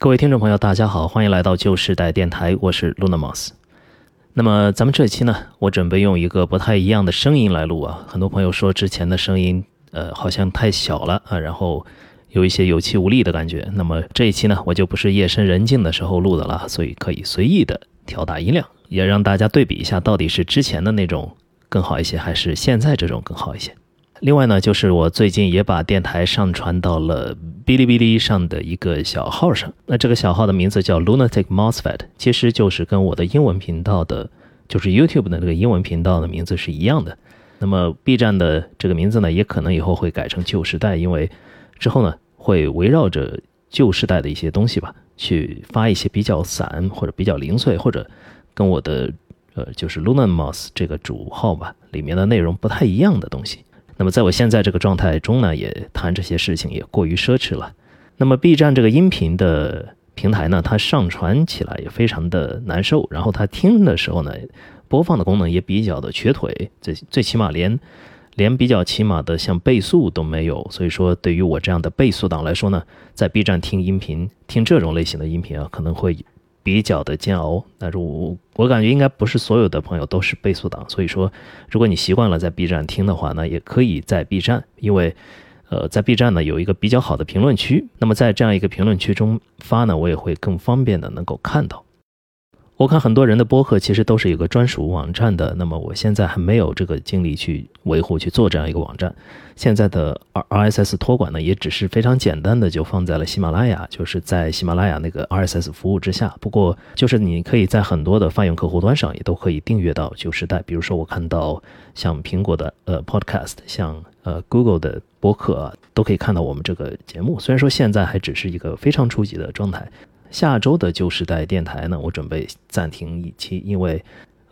各位听众朋友，大家好，欢迎来到旧时代电台，我是 Lunamos。那么咱们这期呢，我准备用一个不太一样的声音来录啊。很多朋友说之前的声音，呃，好像太小了啊，然后有一些有气无力的感觉。那么这一期呢，我就不是夜深人静的时候录的了，所以可以随意的调大音量，也让大家对比一下，到底是之前的那种更好一些，还是现在这种更好一些。另外呢，就是我最近也把电台上传到了哔哩哔哩上的一个小号上。那这个小号的名字叫 Lunatic Mosfet，其实就是跟我的英文频道的，就是 YouTube 的那个英文频道的名字是一样的。那么 B 站的这个名字呢，也可能以后会改成旧时代，因为之后呢会围绕着旧时代的一些东西吧，去发一些比较散或者比较零碎，或者跟我的呃就是 Lunamos 这个主号吧里面的内容不太一样的东西。那么在我现在这个状态中呢，也谈这些事情也过于奢侈了。那么 B 站这个音频的平台呢，它上传起来也非常的难受，然后它听的时候呢，播放的功能也比较的瘸腿，最最起码连连比较起码的像倍速都没有。所以说，对于我这样的倍速党来说呢，在 B 站听音频，听这种类型的音频啊，可能会。比较的煎熬，但是我我感觉应该不是所有的朋友都是倍速党，所以说，如果你习惯了在 B 站听的话那，也可以在 B 站，因为，呃，在 B 站呢有一个比较好的评论区，那么在这样一个评论区中发呢，我也会更方便的能够看到。我看很多人的播客其实都是有个专属网站的，那么我现在还没有这个精力去维护去做这样一个网站。现在的 R RSS 托管呢，也只是非常简单的就放在了喜马拉雅，就是在喜马拉雅那个 RSS 服务之下。不过就是你可以在很多的泛用客户端上也都可以订阅到旧时代。比如说我看到像苹果的呃 Podcast，像呃 Google 的播客啊，都可以看到我们这个节目。虽然说现在还只是一个非常初级的状态。下周的旧时代电台呢，我准备暂停一期，因为，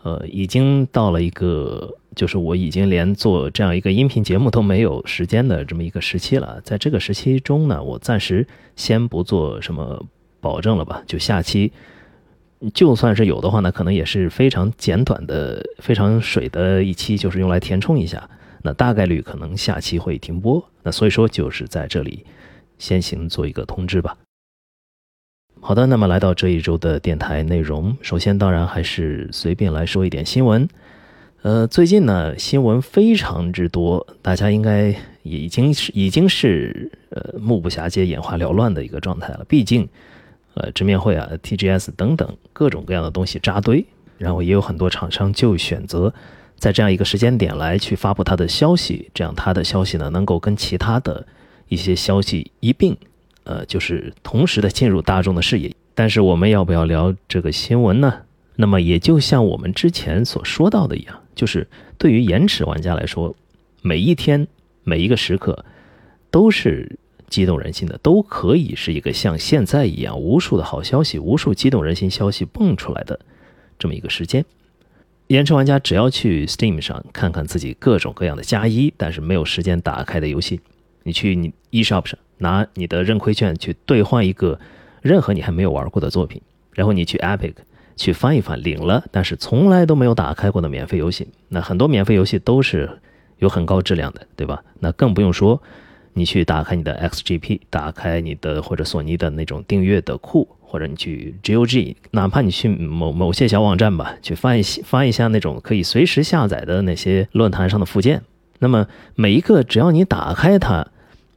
呃，已经到了一个，就是我已经连做这样一个音频节目都没有时间的这么一个时期了。在这个时期中呢，我暂时先不做什么保证了吧。就下期，就算是有的话呢，可能也是非常简短的、非常水的一期，就是用来填充一下。那大概率可能下期会停播。那所以说，就是在这里先行做一个通知吧。好的，那么来到这一周的电台内容，首先当然还是随便来说一点新闻。呃，最近呢新闻非常之多，大家应该已经是已经是呃目不暇接、眼花缭乱的一个状态了。毕竟，呃，直面会啊、TGS 等等各种各样的东西扎堆，然后也有很多厂商就选择在这样一个时间点来去发布它的消息，这样它的消息呢能够跟其他的一些消息一并。呃，就是同时的进入大众的视野，但是我们要不要聊这个新闻呢？那么也就像我们之前所说到的一样，就是对于延迟玩家来说，每一天每一个时刻都是激动人心的，都可以是一个像现在一样无数的好消息、无数激动人心消息蹦出来的这么一个时间。延迟玩家只要去 Steam 上看看自己各种各样的加一，但是没有时间打开的游戏，你去你 eShop 上。拿你的认亏券去兑换一个任何你还没有玩过的作品，然后你去 Epic 去翻一翻，领了，但是从来都没有打开过的免费游戏。那很多免费游戏都是有很高质量的，对吧？那更不用说你去打开你的 XGP，打开你的或者索尼的那种订阅的库，或者你去 GOG，哪怕你去某某些小网站吧，去翻一翻一下那种可以随时下载的那些论坛上的附件。那么每一个只要你打开它。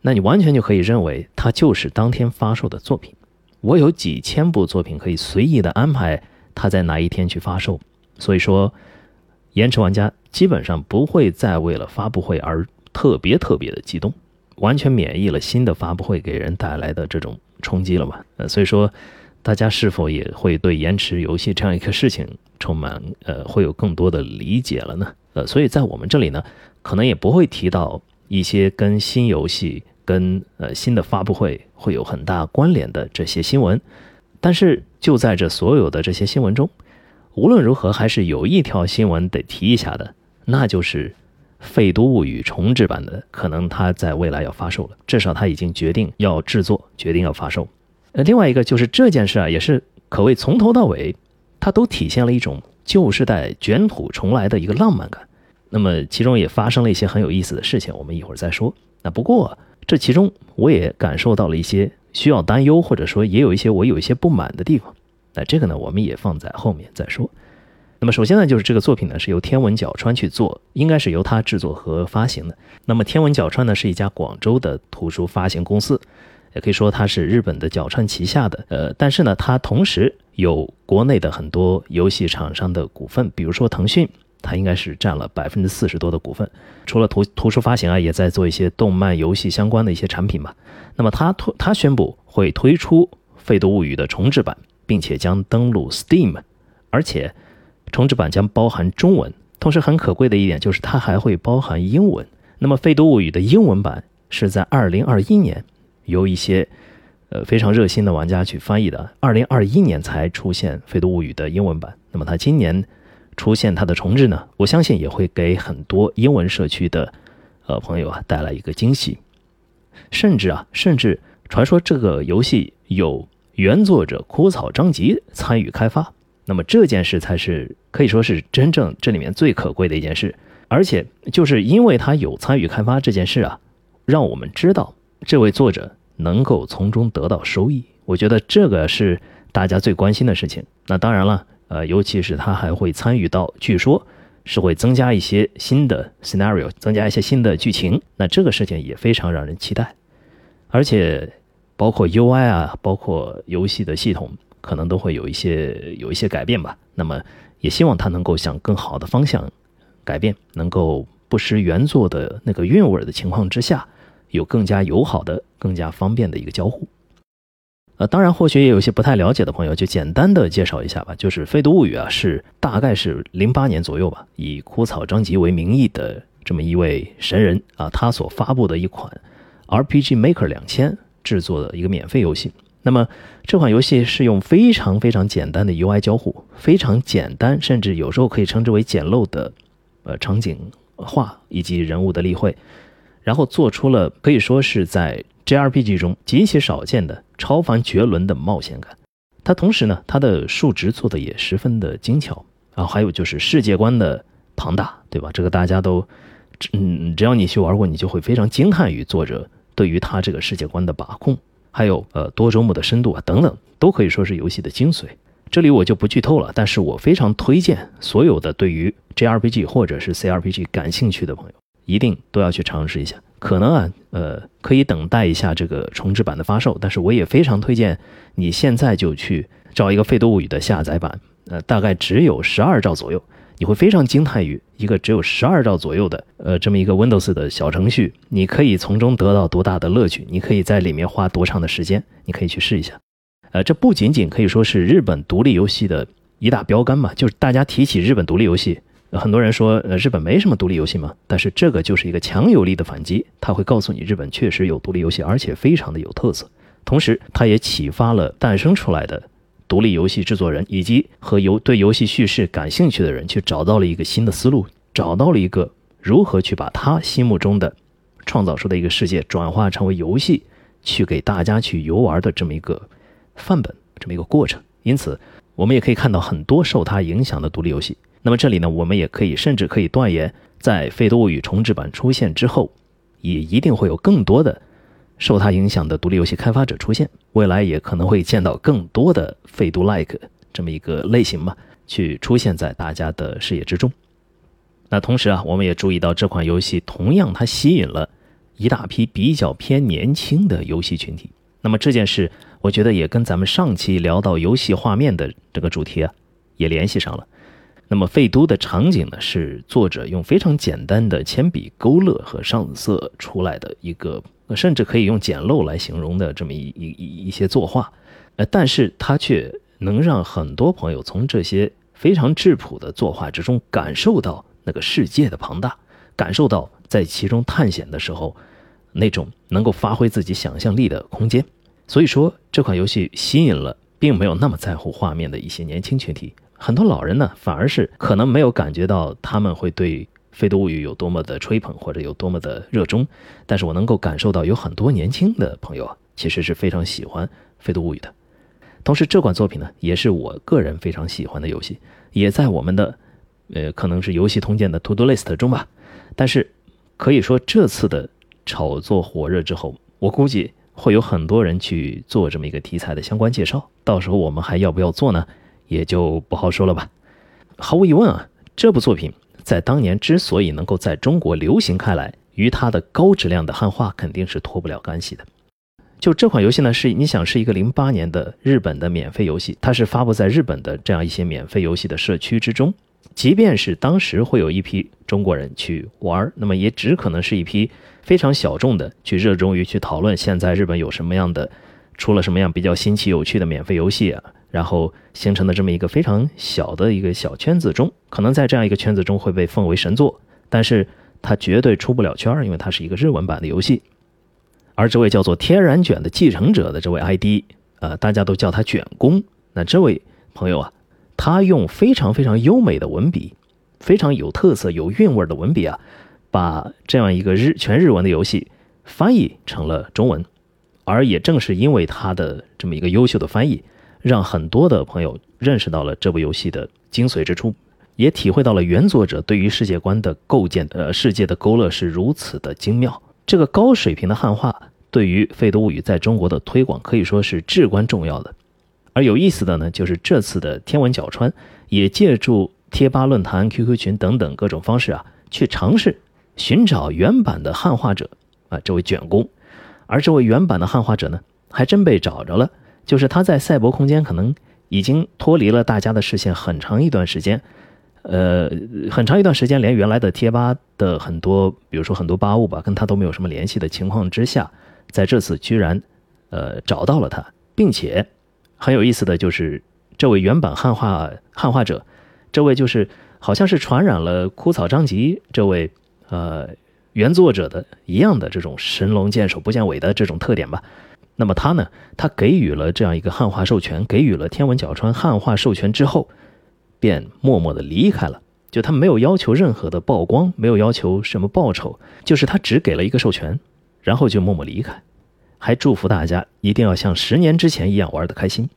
那你完全就可以认为它就是当天发售的作品。我有几千部作品可以随意的安排它在哪一天去发售，所以说，延迟玩家基本上不会再为了发布会而特别特别的激动，完全免疫了新的发布会给人带来的这种冲击了嘛？呃，所以说，大家是否也会对延迟游戏这样一个事情充满呃会有更多的理解了呢？呃，所以在我们这里呢，可能也不会提到。一些跟新游戏、跟呃新的发布会会有很大关联的这些新闻，但是就在这所有的这些新闻中，无论如何还是有一条新闻得提一下的，那就是《废都物语》重制版的，可能它在未来要发售了，至少它已经决定要制作，决定要发售。呃，另外一个就是这件事啊，也是可谓从头到尾，它都体现了一种旧时代卷土重来的一个浪漫感。那么其中也发生了一些很有意思的事情，我们一会儿再说。那不过这其中我也感受到了一些需要担忧，或者说也有一些我有一些不满的地方。那这个呢，我们也放在后面再说。那么首先呢，就是这个作品呢是由天文角川去做，应该是由他制作和发行的。那么天文角川呢是一家广州的图书发行公司，也可以说它是日本的角川旗下的。呃，但是呢，它同时有国内的很多游戏厂商的股份，比如说腾讯。它应该是占了百分之四十多的股份，除了图图书发行啊，也在做一些动漫、游戏相关的一些产品吧。那么它推它宣布会推出《废都物语》的重制版，并且将登陆 Steam，而且重制版将包含中文，同时很可贵的一点就是它还会包含英文。那么《废都物语》的英文版是在二零二一年由一些呃非常热心的玩家去翻译的，二零二一年才出现《废都物语》的英文版。那么它今年。出现它的重置呢，我相信也会给很多英文社区的呃朋友啊带来一个惊喜，甚至啊，甚至传说这个游戏有原作者枯草张吉参与开发，那么这件事才是可以说是真正这里面最可贵的一件事，而且就是因为他有参与开发这件事啊，让我们知道这位作者能够从中得到收益，我觉得这个是大家最关心的事情。那当然了。呃，尤其是他还会参与到，据说是会增加一些新的 scenario，增加一些新的剧情。那这个事情也非常让人期待，而且包括 UI 啊，包括游戏的系统，可能都会有一些有一些改变吧。那么也希望它能够向更好的方向改变，能够不失原作的那个韵味的情况之下，有更加友好的、更加方便的一个交互。呃，当然，或许也有些不太了解的朋友，就简单的介绍一下吧。就是《废都物语》啊，是大概是零八年左右吧，以枯草章集为名义的这么一位神人啊，他所发布的一款 RPG Maker 两千制作的一个免费游戏。那么这款游戏是用非常非常简单的 UI 交互，非常简单，甚至有时候可以称之为简陋的呃场景画以及人物的立绘，然后做出了可以说是在 JRPG 中极其少见的。超凡绝伦的冒险感，它同时呢，它的数值做的也十分的精巧啊，还有就是世界观的庞大，对吧？这个大家都，嗯，只要你去玩过，你就会非常惊叹于作者对于他这个世界观的把控，还有呃多周目的深度啊等等，都可以说是游戏的精髓。这里我就不剧透了，但是我非常推荐所有的对于 JRPG 或者是 CRPG 感兴趣的朋友，一定都要去尝试一下。可能啊，呃，可以等待一下这个重置版的发售，但是我也非常推荐你现在就去找一个《废多物语》的下载版，呃，大概只有十二兆左右，你会非常惊叹于一个只有十二兆左右的，呃，这么一个 Windows 的小程序，你可以从中得到多大的乐趣，你可以在里面花多长的时间，你可以去试一下，呃，这不仅仅可以说是日本独立游戏的一大标杆嘛，就是大家提起日本独立游戏。很多人说，呃，日本没什么独立游戏嘛，但是这个就是一个强有力的反击，它会告诉你，日本确实有独立游戏，而且非常的有特色。同时，它也启发了诞生出来的独立游戏制作人以及和游对游戏叙事感兴趣的人，去找到了一个新的思路，找到了一个如何去把他心目中的创造出的一个世界转化成为游戏，去给大家去游玩的这么一个范本，这么一个过程。因此，我们也可以看到很多受他影响的独立游戏。那么这里呢，我们也可以甚至可以断言，在《废都物语》重置版出现之后，也一定会有更多的受它影响的独立游戏开发者出现。未来也可能会见到更多的废都 like 这么一个类型嘛，去出现在大家的视野之中。那同时啊，我们也注意到这款游戏同样它吸引了一大批比较偏年轻的游戏群体。那么这件事，我觉得也跟咱们上期聊到游戏画面的这个主题啊，也联系上了。那么废都的场景呢，是作者用非常简单的铅笔勾勒和上色出来的一个，甚至可以用简陋来形容的这么一一一一些作画，呃，但是它却能让很多朋友从这些非常质朴的作画之中感受到那个世界的庞大，感受到在其中探险的时候那种能够发挥自己想象力的空间。所以说这款游戏吸引了并没有那么在乎画面的一些年轻群体。很多老人呢，反而是可能没有感觉到他们会对《废都物语》有多么的吹捧或者有多么的热衷，但是我能够感受到有很多年轻的朋友啊，其实是非常喜欢《废都物语》的。同时，这款作品呢，也是我个人非常喜欢的游戏，也在我们的呃可能是游戏通鉴的 To Do List 中吧。但是可以说，这次的炒作火热之后，我估计。会有很多人去做这么一个题材的相关介绍。到时候我们还要不要做呢？也就不好说了吧。毫无疑问啊，这部作品在当年之所以能够在中国流行开来，与它的高质量的汉化肯定是脱不了干系的。就这款游戏呢，是你想是一个零八年的日本的免费游戏，它是发布在日本的这样一些免费游戏的社区之中。即便是当时会有一批中国人去玩，那么也只可能是一批非常小众的，去热衷于去讨论现在日本有什么样的，出了什么样比较新奇有趣的免费游戏啊，然后形成的这么一个非常小的一个小圈子中，可能在这样一个圈子中会被奉为神作，但是它绝对出不了圈，因为它是一个日文版的游戏。而这位叫做天然卷的继承者的这位 ID，呃，大家都叫他卷工。那这位朋友啊，他用非常非常优美的文笔，非常有特色、有韵味的文笔啊，把这样一个日全日文的游戏翻译成了中文。而也正是因为他的这么一个优秀的翻译，让很多的朋友认识到了这部游戏的精髓之处，也体会到了原作者对于世界观的构建、呃世界的勾勒是如此的精妙。这个高水平的汉化。对于《费德物语》在中国的推广可以说是至关重要的。而有意思的呢，就是这次的天文角川也借助贴吧、论坛、QQ 群等等各种方式啊，去尝试寻找原版的汉化者啊，这位卷工。而这位原版的汉化者呢，还真被找着了。就是他在赛博空间可能已经脱离了大家的视线很长一段时间，呃，很长一段时间连原来的贴吧的很多，比如说很多吧务吧，跟他都没有什么联系的情况之下。在这次居然，呃，找到了他，并且很有意思的就是，这位原版汉化汉化者，这位就是好像是传染了枯草张吉这位呃原作者的一样的这种神龙见首不见尾的这种特点吧。那么他呢，他给予了这样一个汉化授权，给予了天文角川汉化授权之后，便默默的离开了。就他没有要求任何的曝光，没有要求什么报酬，就是他只给了一个授权。然后就默默离开，还祝福大家一定要像十年之前一样玩的开心。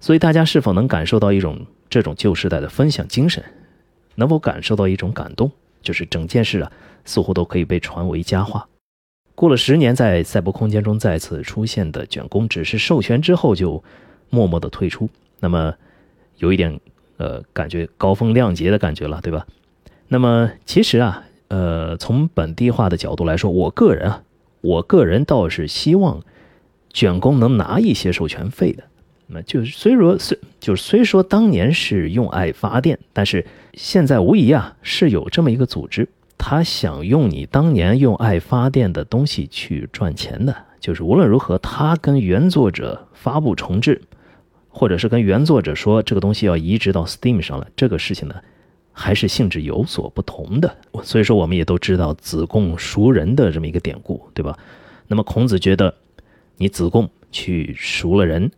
所以大家是否能感受到一种这种旧时代的分享精神？能否感受到一种感动？就是整件事啊，似乎都可以被传为佳话。过了十年，在赛博空间中再次出现的卷工，只是授权之后就默默的退出，那么有一点呃，感觉高风亮节的感觉了，对吧？那么其实啊。呃，从本地化的角度来说，我个人啊，我个人倒是希望卷工能拿一些授权费的。那就虽说虽就虽说当年是用爱发电，但是现在无疑啊是有这么一个组织，他想用你当年用爱发电的东西去赚钱的。就是无论如何，他跟原作者发布重置，或者是跟原作者说这个东西要移植到 Steam 上了，这个事情呢？还是性质有所不同的，所以说我们也都知道子贡赎人的这么一个典故，对吧？那么孔子觉得，你子贡去赎了人，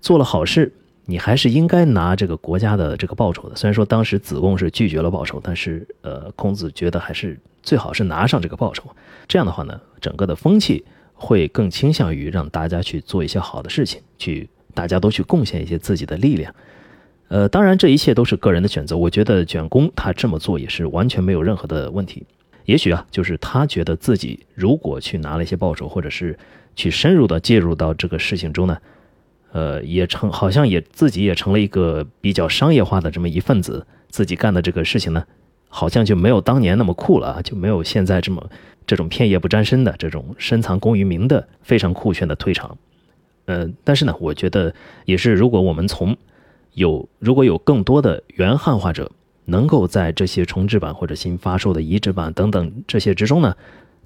做了好事，你还是应该拿这个国家的这个报酬的。虽然说当时子贡是拒绝了报酬，但是呃，孔子觉得还是最好是拿上这个报酬。这样的话呢，整个的风气会更倾向于让大家去做一些好的事情，去大家都去贡献一些自己的力量。呃，当然，这一切都是个人的选择。我觉得卷工他这么做也是完全没有任何的问题。也许啊，就是他觉得自己如果去拿了一些报酬，或者是去深入的介入到这个事情中呢，呃，也成好像也自己也成了一个比较商业化的这么一份子，自己干的这个事情呢，好像就没有当年那么酷了啊，就没有现在这么这种片叶不沾身的这种深藏功与名的非常酷炫的退场。呃，但是呢，我觉得也是，如果我们从有，如果有更多的原汉化者能够在这些重制版或者新发售的移植版等等这些之中呢，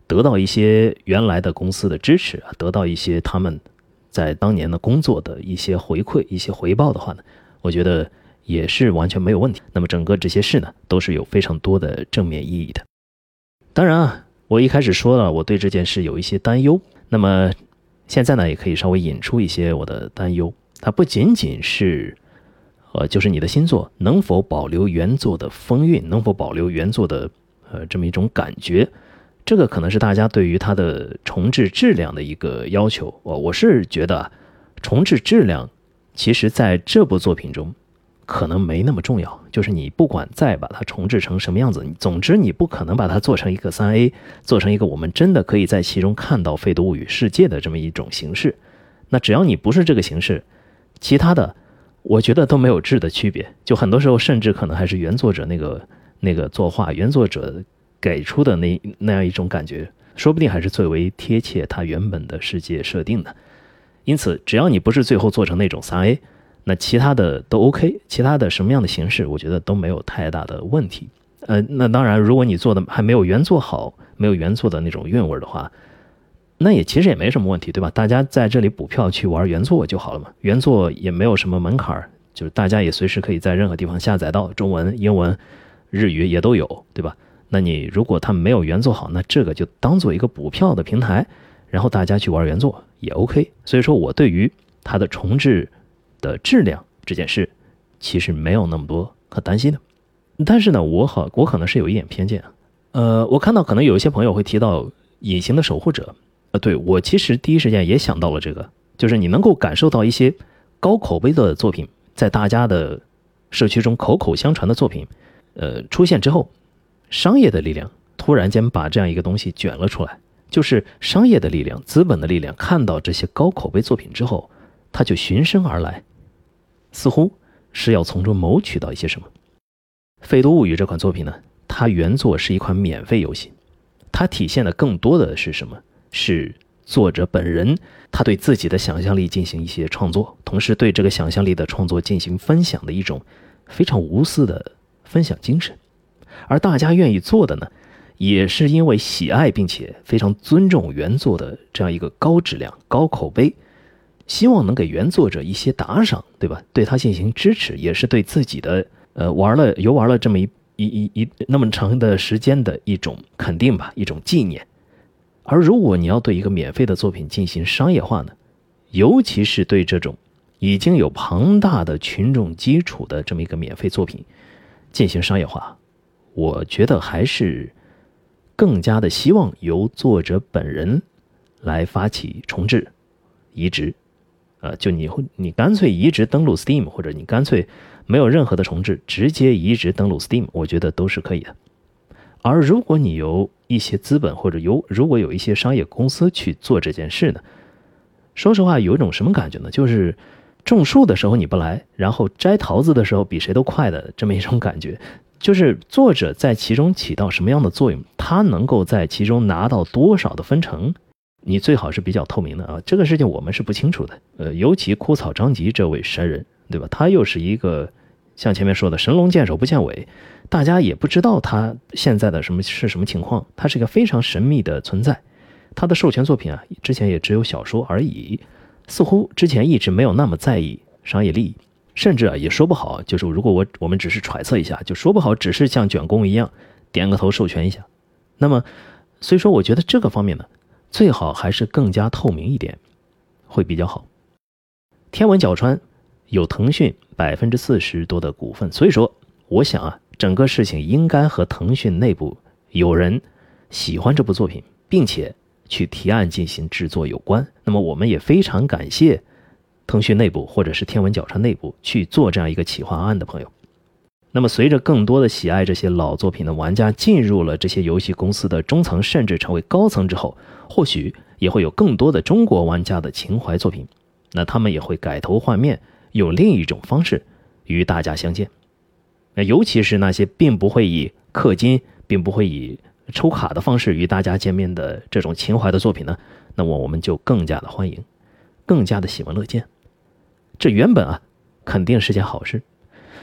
得到一些原来的公司的支持啊，得到一些他们在当年的工作的一些回馈、一些回报的话呢，我觉得也是完全没有问题。那么整个这些事呢，都是有非常多的正面意义的。当然啊，我一开始说了我对这件事有一些担忧，那么现在呢，也可以稍微引出一些我的担忧。它不仅仅是。呃，就是你的新作能否保留原作的风韵，能否保留原作的呃这么一种感觉，这个可能是大家对于它的重置质量的一个要求。我我是觉得重置质量，其实在这部作品中可能没那么重要。就是你不管再把它重置成什么样子，总之你不可能把它做成一个三 A，做成一个我们真的可以在其中看到《废读物语》世界的这么一种形式。那只要你不是这个形式，其他的我觉得都没有质的区别。就很多时候，甚至可能还是原作者那个那个作画原作者给出的那那样一种感觉，说不定还是最为贴切他原本的世界设定的。因此，只要你不是最后做成那种三 A，那其他的都 OK，其他的什么样的形式，我觉得都没有太大的问题。呃，那当然，如果你做的还没有原作好，没有原作的那种韵味的话，那也其实也没什么问题，对吧？大家在这里补票去玩原作就好了嘛。原作也没有什么门槛就是大家也随时可以在任何地方下载到，中文、英文、日语也都有，对吧？那你如果它没有原作好，那这个就当做一个补票的平台，然后大家去玩原作也 OK。所以说我对于它的重置的质量这件事，其实没有那么多可担心的。但是呢，我好我可能是有一点偏见啊，呃，我看到可能有一些朋友会提到《隐形的守护者》，呃，对我其实第一时间也想到了这个，就是你能够感受到一些高口碑的作品在大家的社区中口口相传的作品，呃，出现之后。商业的力量突然间把这样一个东西卷了出来，就是商业的力量、资本的力量，看到这些高口碑作品之后，他就循声而来，似乎是要从中谋取到一些什么。《废都物语》这款作品呢，它原作是一款免费游戏，它体现的更多的是什么？是作者本人他对自己的想象力进行一些创作，同时对这个想象力的创作进行分享的一种非常无私的分享精神。而大家愿意做的呢，也是因为喜爱并且非常尊重原作的这样一个高质量、高口碑，希望能给原作者一些打赏，对吧？对他进行支持，也是对自己的呃玩了游玩了这么一一一一那么长的时间的一种肯定吧，一种纪念。而如果你要对一个免费的作品进行商业化呢，尤其是对这种已经有庞大的群众基础的这么一个免费作品进行商业化。我觉得还是更加的希望由作者本人来发起重置、移植，呃，就你会你干脆移植登录 Steam，或者你干脆没有任何的重置，直接移植登录 Steam，我觉得都是可以的。而如果你由一些资本或者由如果有一些商业公司去做这件事呢，说实话有一种什么感觉呢？就是种树的时候你不来，然后摘桃子的时候比谁都快的这么一种感觉。就是作者在其中起到什么样的作用，他能够在其中拿到多少的分成，你最好是比较透明的啊。这个事情我们是不清楚的。呃，尤其枯草张吉这位神人，对吧？他又是一个像前面说的神龙见首不见尾，大家也不知道他现在的什么是什么情况。他是一个非常神秘的存在。他的授权作品啊，之前也只有小说而已，似乎之前一直没有那么在意商业利益。甚至啊，也说不好，就是如果我我们只是揣测一下，就说不好，只是像卷工一样点个头授权一下。那么，所以说我觉得这个方面呢，最好还是更加透明一点，会比较好。天文角川有腾讯百分之四十多的股份，所以说我想啊，整个事情应该和腾讯内部有人喜欢这部作品，并且去提案进行制作有关。那么我们也非常感谢。腾讯内部或者是天文角川内部去做这样一个企划案的朋友，那么随着更多的喜爱这些老作品的玩家进入了这些游戏公司的中层，甚至成为高层之后，或许也会有更多的中国玩家的情怀作品，那他们也会改头换面，用另一种方式与大家相见。那尤其是那些并不会以氪金，并不会以抽卡的方式与大家见面的这种情怀的作品呢，那么我们就更加的欢迎，更加的喜闻乐见。这原本啊，肯定是件好事，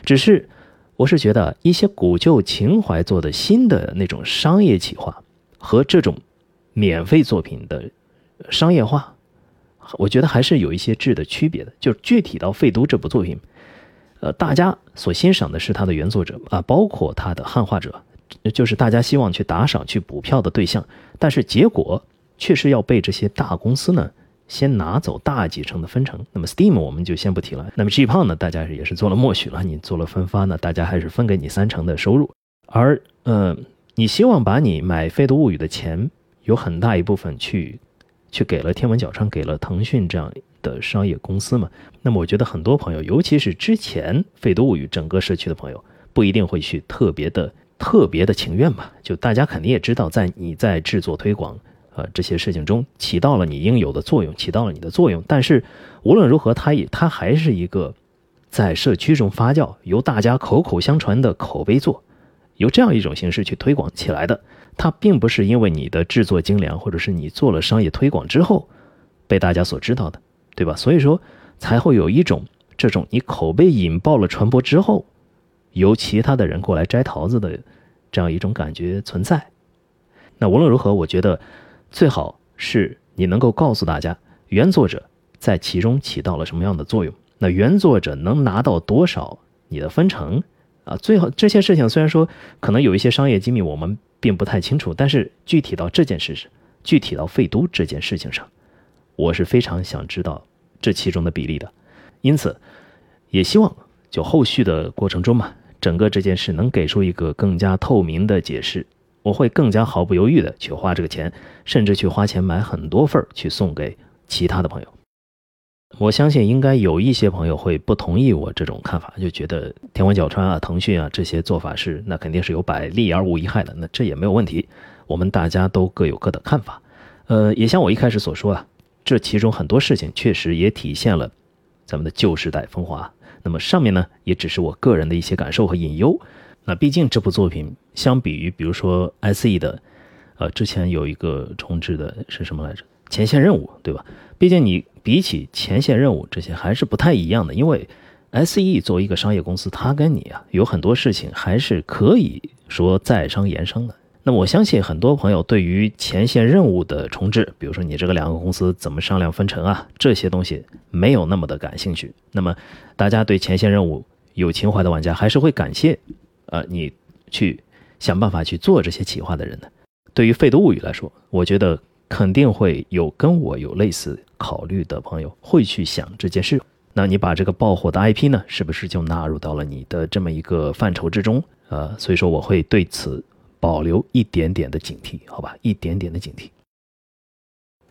只是我是觉得一些古旧情怀做的新的那种商业企划和这种免费作品的商业化，我觉得还是有一些质的区别的。就具体到《废都》这部作品，呃，大家所欣赏的是它的原作者啊，包括它的汉化者，就是大家希望去打赏、去补票的对象，但是结果却是要被这些大公司呢。先拿走大几成的分成，那么 Steam 我们就先不提了。那么 G 胖呢，大家也是做了默许了，你做了分发呢，大家还是分给你三成的收入。而呃，你希望把你买《废都物语》的钱有很大一部分去去给了天文角川，给了腾讯这样的商业公司嘛。那么我觉得很多朋友，尤其是之前《废都物语》整个社区的朋友，不一定会去特别的特别的情愿吧。就大家肯定也知道，在你在制作推广呃这些事情中起到了你应有的作用，起到了你的作用。但是无论如何，它也它还是一个在社区中发酵，由大家口口相传的口碑作，由这样一种形式去推广起来的。它并不是因为你的制作精良，或者是你做了商业推广之后被大家所知道的，对吧？所以说才会有一种这种你口碑引爆了传播之后，由其他的人过来摘桃子的这样一种感觉存在。那无论如何，我觉得最好是你能够告诉大家原作者在其中起到了什么样的作用。那原作者能拿到多少你的分成啊？最好这些事情虽然说可能有一些商业机密，我们。并不太清楚，但是具体到这件事上，具体到废都这件事情上，我是非常想知道这其中的比例的。因此，也希望就后续的过程中嘛，整个这件事能给出一个更加透明的解释，我会更加毫不犹豫的去花这个钱，甚至去花钱买很多份去送给其他的朋友。我相信应该有一些朋友会不同意我这种看法，就觉得天文角川啊、腾讯啊这些做法是那肯定是有百利而无一害的，那这也没有问题。我们大家都各有各的看法。呃，也像我一开始所说啊，这其中很多事情确实也体现了咱们的旧时代风华。那么上面呢，也只是我个人的一些感受和隐忧。那毕竟这部作品相比于比如说 SE 的，呃，之前有一个重置的是什么来着？前线任务，对吧？毕竟你。比起前线任务这些还是不太一样的，因为 S E 作为一个商业公司，它跟你啊有很多事情还是可以说在商言商的。那我相信很多朋友对于前线任务的重置，比如说你这个两个公司怎么商量分成啊，这些东西没有那么的感兴趣。那么大家对前线任务有情怀的玩家还是会感谢，呃，你去想办法去做这些企划的人呢。对于《废都物语》来说，我觉得。肯定会有跟我有类似考虑的朋友会去想这件事。那你把这个爆火的 IP 呢，是不是就纳入到了你的这么一个范畴之中？呃，所以说我会对此保留一点点的警惕，好吧，一点点的警惕。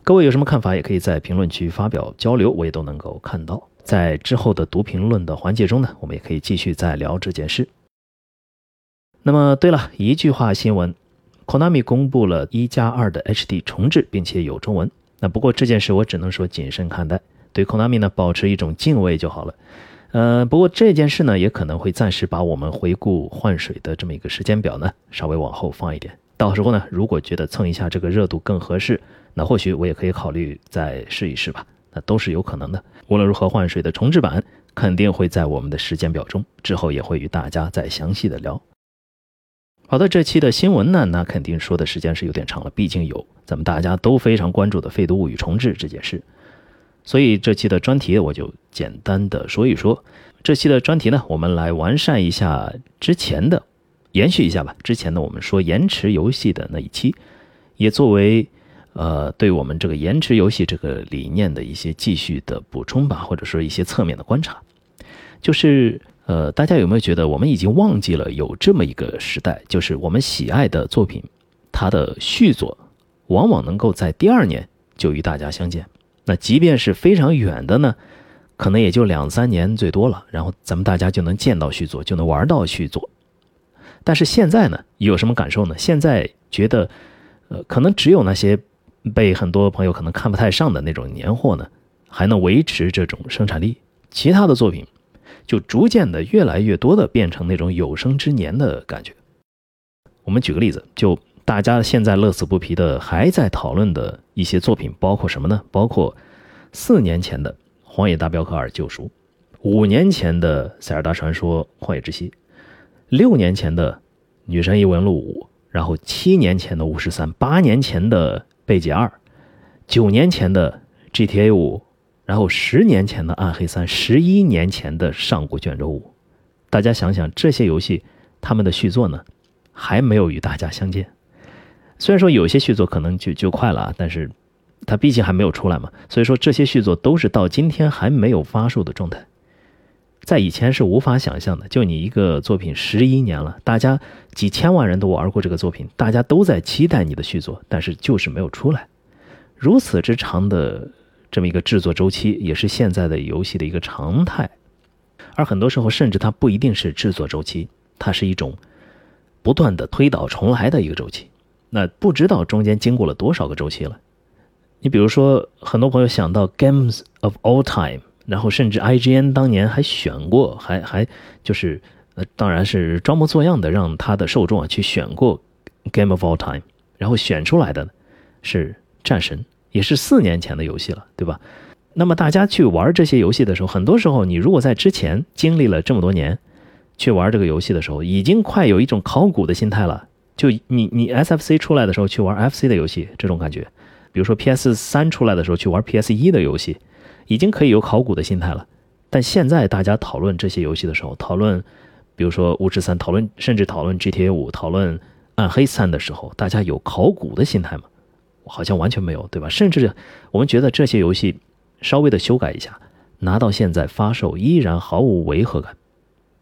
各位有什么看法，也可以在评论区发表交流，我也都能够看到。在之后的读评论的环节中呢，我们也可以继续再聊这件事。那么，对了一句话新闻。Konami 公布了一加二的 HD 重置，并且有中文。那不过这件事我只能说谨慎看待，对 Konami 呢保持一种敬畏就好了。呃，不过这件事呢也可能会暂时把我们回顾换水的这么一个时间表呢稍微往后放一点。到时候呢，如果觉得蹭一下这个热度更合适，那或许我也可以考虑再试一试吧。那都是有可能的。无论如何，换水的重置版肯定会在我们的时间表中，之后也会与大家再详细的聊。好的，这期的新闻呢，那肯定说的时间是有点长了，毕竟有咱们大家都非常关注的《废都物语》重置这件事，所以这期的专题我就简单的说一说。这期的专题呢，我们来完善一下之前的，延续一下吧。之前呢，我们说延迟游戏的那一期，也作为呃对我们这个延迟游戏这个理念的一些继续的补充吧，或者说一些侧面的观察，就是。呃，大家有没有觉得我们已经忘记了有这么一个时代，就是我们喜爱的作品，它的续作往往能够在第二年就与大家相见。那即便是非常远的呢，可能也就两三年最多了，然后咱们大家就能见到续作，就能玩到续作。但是现在呢，有什么感受呢？现在觉得，呃，可能只有那些被很多朋友可能看不太上的那种年货呢，还能维持这种生产力，其他的作品。就逐渐的越来越多的变成那种有生之年的感觉。我们举个例子，就大家现在乐此不疲的还在讨论的一些作品，包括什么呢？包括四年前的《荒野大镖客二：救赎》，五年前的《塞尔达传说：旷野之息》，六年前的《女神异闻录五》，然后七年前的《巫师三》，八年前的《贝吉二》，九年前的《GTA 五》。然后十年前的《暗黑三》，十一年前的《上古卷轴五》，大家想想这些游戏，他们的续作呢，还没有与大家相见。虽然说有些续作可能就就快了啊，但是它毕竟还没有出来嘛。所以说这些续作都是到今天还没有发售的状态，在以前是无法想象的。就你一个作品十一年了，大家几千万人都玩过这个作品，大家都在期待你的续作，但是就是没有出来。如此之长的。这么一个制作周期，也是现在的游戏的一个常态。而很多时候，甚至它不一定是制作周期，它是一种不断的推倒重来的一个周期。那不知道中间经过了多少个周期了。你比如说，很多朋友想到 Games of All Time，然后甚至 IGN 当年还选过，还还就是呃，当然是装模作样的让他的受众啊去选过 Game of All Time，然后选出来的是战神，也是四年前的游戏了，对吧？那么大家去玩这些游戏的时候，很多时候你如果在之前经历了这么多年去玩这个游戏的时候，已经快有一种考古的心态了。就你你 SFC 出来的时候去玩 FC 的游戏，这种感觉，比如说 PS 三出来的时候去玩 PS 一的游戏，已经可以有考古的心态了。但现在大家讨论这些游戏的时候，讨论比如说巫师三，讨论甚至讨论 GTA 五，讨论暗黑三的时候，大家有考古的心态吗？好像完全没有，对吧？甚至我们觉得这些游戏。稍微的修改一下，拿到现在发售依然毫无违和感，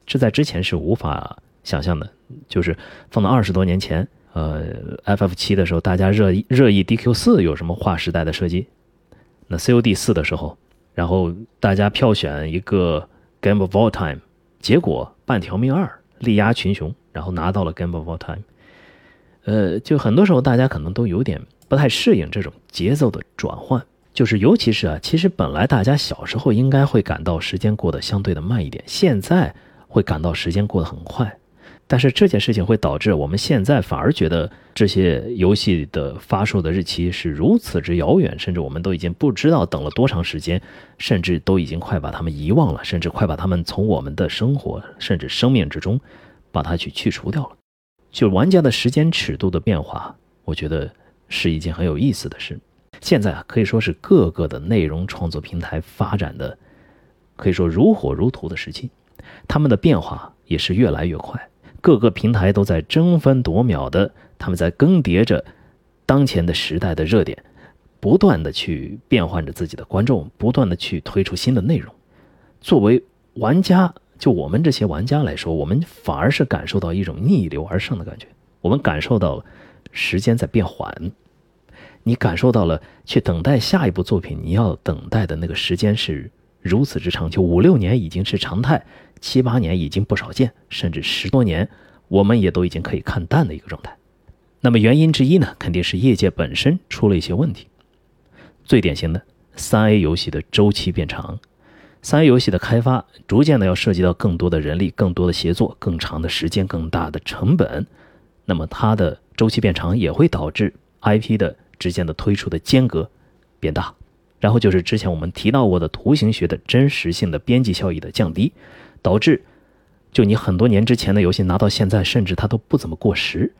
这在之前是无法想象的。就是放到二十多年前，呃，FF 七的时候，大家热热议 DQ 四有什么划时代的设计？那 COD 四的时候，然后大家票选一个 Game of All Time，结果半条命二力压群雄，然后拿到了 Game of All Time。呃，就很多时候大家可能都有点不太适应这种节奏的转换。就是，尤其是啊，其实本来大家小时候应该会感到时间过得相对的慢一点，现在会感到时间过得很快。但是这件事情会导致我们现在反而觉得这些游戏的发售的日期是如此之遥远，甚至我们都已经不知道等了多长时间，甚至都已经快把他们遗忘了，甚至快把他们从我们的生活甚至生命之中把它去去除掉了。就玩家的时间尺度的变化，我觉得是一件很有意思的事。现在啊，可以说是各个的内容创作平台发展的可以说如火如荼的时期，他们的变化也是越来越快，各个平台都在争分夺秒的，他们在更迭着当前的时代的热点，不断的去变换着自己的观众，不断的去推出新的内容。作为玩家，就我们这些玩家来说，我们反而是感受到一种逆流而上的感觉，我们感受到时间在变缓。你感受到了去等待下一部作品，你要等待的那个时间是如此之长，就五六年已经是常态，七八年已经不少见，甚至十多年，我们也都已经可以看淡的一个状态。那么原因之一呢，肯定是业界本身出了一些问题。最典型的，三 A 游戏的周期变长，三 A 游戏的开发逐渐的要涉及到更多的人力、更多的协作、更长的时间、更大的成本，那么它的周期变长也会导致 IP 的。之间的推出的间隔变大，然后就是之前我们提到过的图形学的真实性的边际效益的降低，导致就你很多年之前的游戏拿到现在，甚至它都不怎么过时。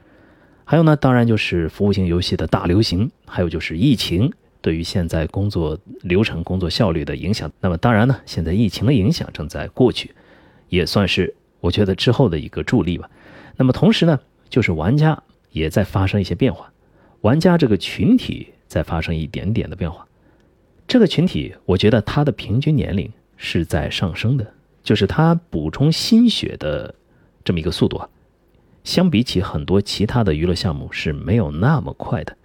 还有呢，当然就是服务型游戏的大流行，还有就是疫情对于现在工作流程、工作效率的影响。那么当然呢，现在疫情的影响正在过去，也算是我觉得之后的一个助力吧。那么同时呢，就是玩家也在发生一些变化。玩家这个群体在发生一点点的变化，这个群体我觉得他的平均年龄是在上升的，就是他补充心血的这么一个速度啊，相比起很多其他的娱乐项目是没有那么快的。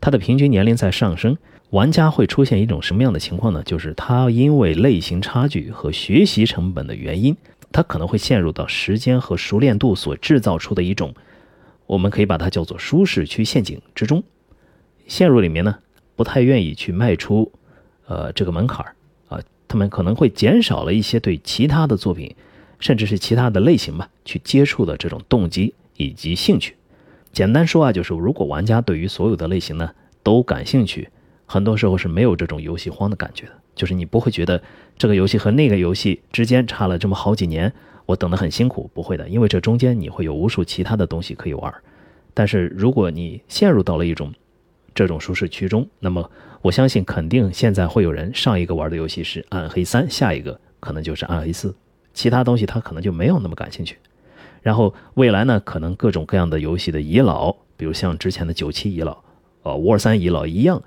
他的平均年龄在上升，玩家会出现一种什么样的情况呢？就是他因为类型差距和学习成本的原因，他可能会陷入到时间和熟练度所制造出的一种。我们可以把它叫做舒适区陷阱之中，陷入里面呢，不太愿意去迈出，呃，这个门槛儿啊，他们可能会减少了一些对其他的作品，甚至是其他的类型吧，去接触的这种动机以及兴趣。简单说啊，就是如果玩家对于所有的类型呢都感兴趣，很多时候是没有这种游戏荒的感觉的，就是你不会觉得这个游戏和那个游戏之间差了这么好几年。我等得很辛苦，不会的，因为这中间你会有无数其他的东西可以玩。但是如果你陷入到了一种这种舒适区中，那么我相信肯定现在会有人上一个玩的游戏是《暗黑三》，下一个可能就是《暗黑四》，其他东西他可能就没有那么感兴趣。然后未来呢，可能各种各样的游戏的遗老，比如像之前的九七遗老、呃《War 三》遗老一样，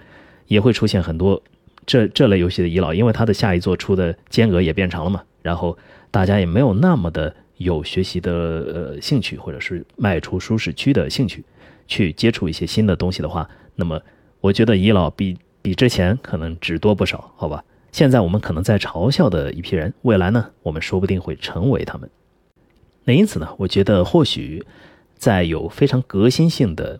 也会出现很多这这类游戏的遗老，因为它的下一座出的间隔也变长了嘛。然后。大家也没有那么的有学习的呃兴趣，或者是迈出舒适区的兴趣，去接触一些新的东西的话，那么我觉得遗老比比之前可能只多不少，好吧？现在我们可能在嘲笑的一批人，未来呢，我们说不定会成为他们。那因此呢，我觉得或许在有非常革新性的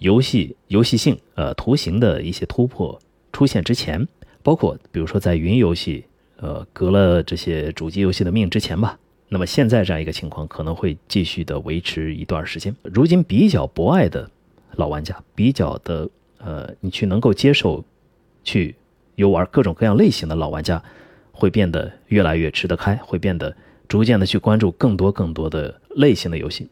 游戏游戏性呃图形的一些突破出现之前，包括比如说在云游戏呃革了这些主机游戏的命之前吧，那么现在这样一个情况可能会继续的维持一段时间。如今比较博爱的老玩家，比较的呃你去能够接受去游玩各种各样类型的老玩家，会变得越来越吃得开，会变得。逐渐的去关注更多更多的类型的游戏，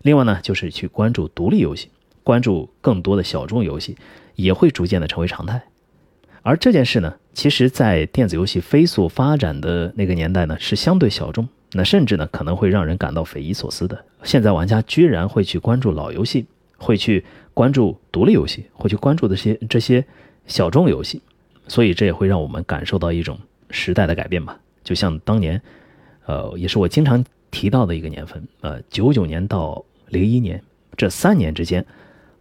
另外呢，就是去关注独立游戏，关注更多的小众游戏，也会逐渐的成为常态。而这件事呢，其实，在电子游戏飞速发展的那个年代呢，是相对小众，那甚至呢，可能会让人感到匪夷所思的。现在玩家居然会去关注老游戏，会去关注独立游戏，会去关注这些这些小众游戏，所以这也会让我们感受到一种时代的改变吧，就像当年。呃，也是我经常提到的一个年份。呃，九九年到零一年这三年之间，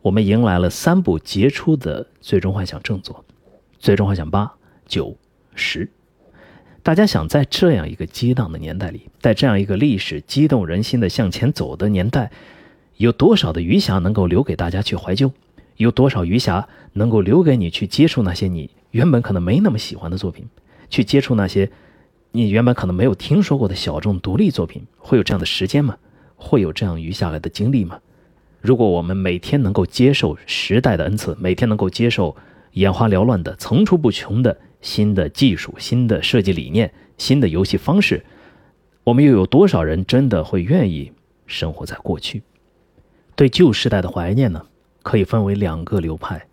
我们迎来了三部杰出的《最终幻想》正作，《最终幻想八》《九》《十》。大家想，在这样一个激荡的年代里，在这样一个历史激动人心的向前走的年代，有多少的余霞能够留给大家去怀旧？有多少余霞能够留给你去接触那些你原本可能没那么喜欢的作品，去接触那些？你原本可能没有听说过的小众独立作品，会有这样的时间吗？会有这样余下来的经历吗？如果我们每天能够接受时代的恩赐，每天能够接受眼花缭乱的、层出不穷的新的技术、新的设计理念、新的游戏方式，我们又有多少人真的会愿意生活在过去？对旧时代的怀念呢？可以分为两个流派：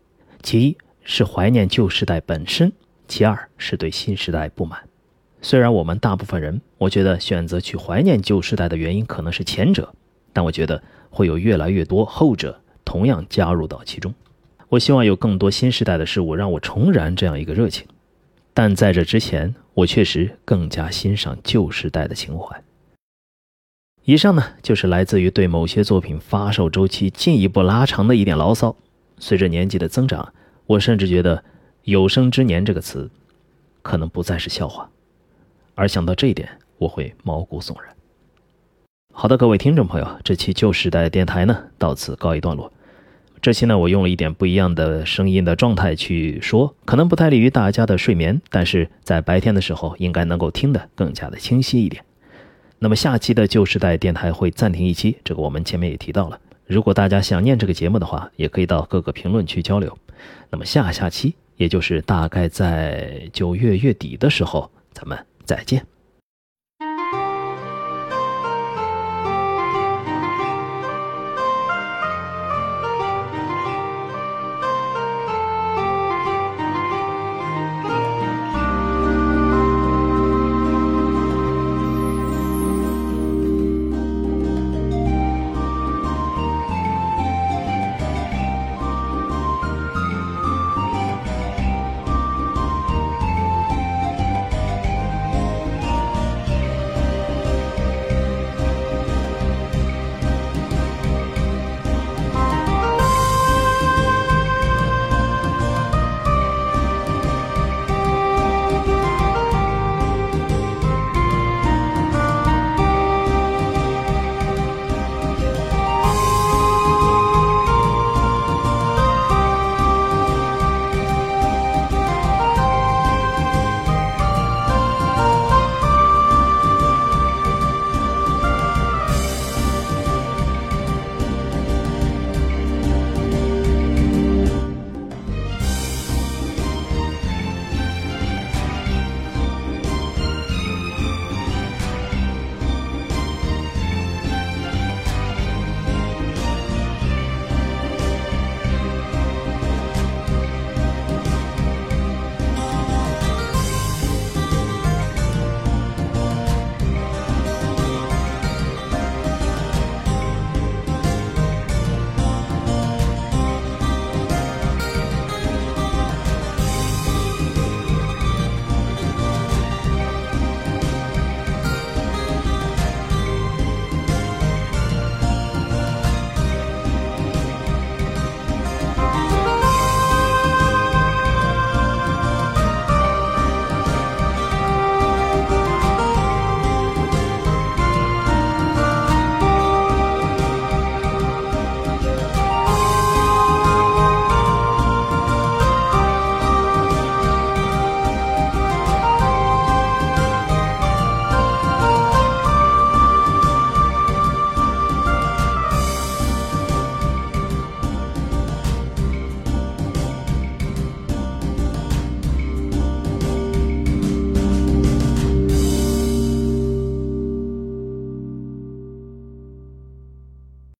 其一是怀念旧时代本身，其二是对新时代不满。虽然我们大部分人，我觉得选择去怀念旧时代的原因可能是前者，但我觉得会有越来越多后者同样加入到其中。我希望有更多新时代的事物让我重燃这样一个热情，但在这之前，我确实更加欣赏旧时代的情怀。以上呢，就是来自于对某些作品发售周期进一步拉长的一点牢骚。随着年纪的增长，我甚至觉得“有生之年”这个词，可能不再是笑话。而想到这一点，我会毛骨悚然。好的，各位听众朋友，这期旧时代电台呢到此告一段落。这期呢，我用了一点不一样的声音的状态去说，可能不太利于大家的睡眠，但是在白天的时候应该能够听得更加的清晰一点。那么下期的旧时代电台会暂停一期，这个我们前面也提到了。如果大家想念这个节目的话，也可以到各个评论区交流。那么下下期，也就是大概在九月月底的时候，咱们。再见。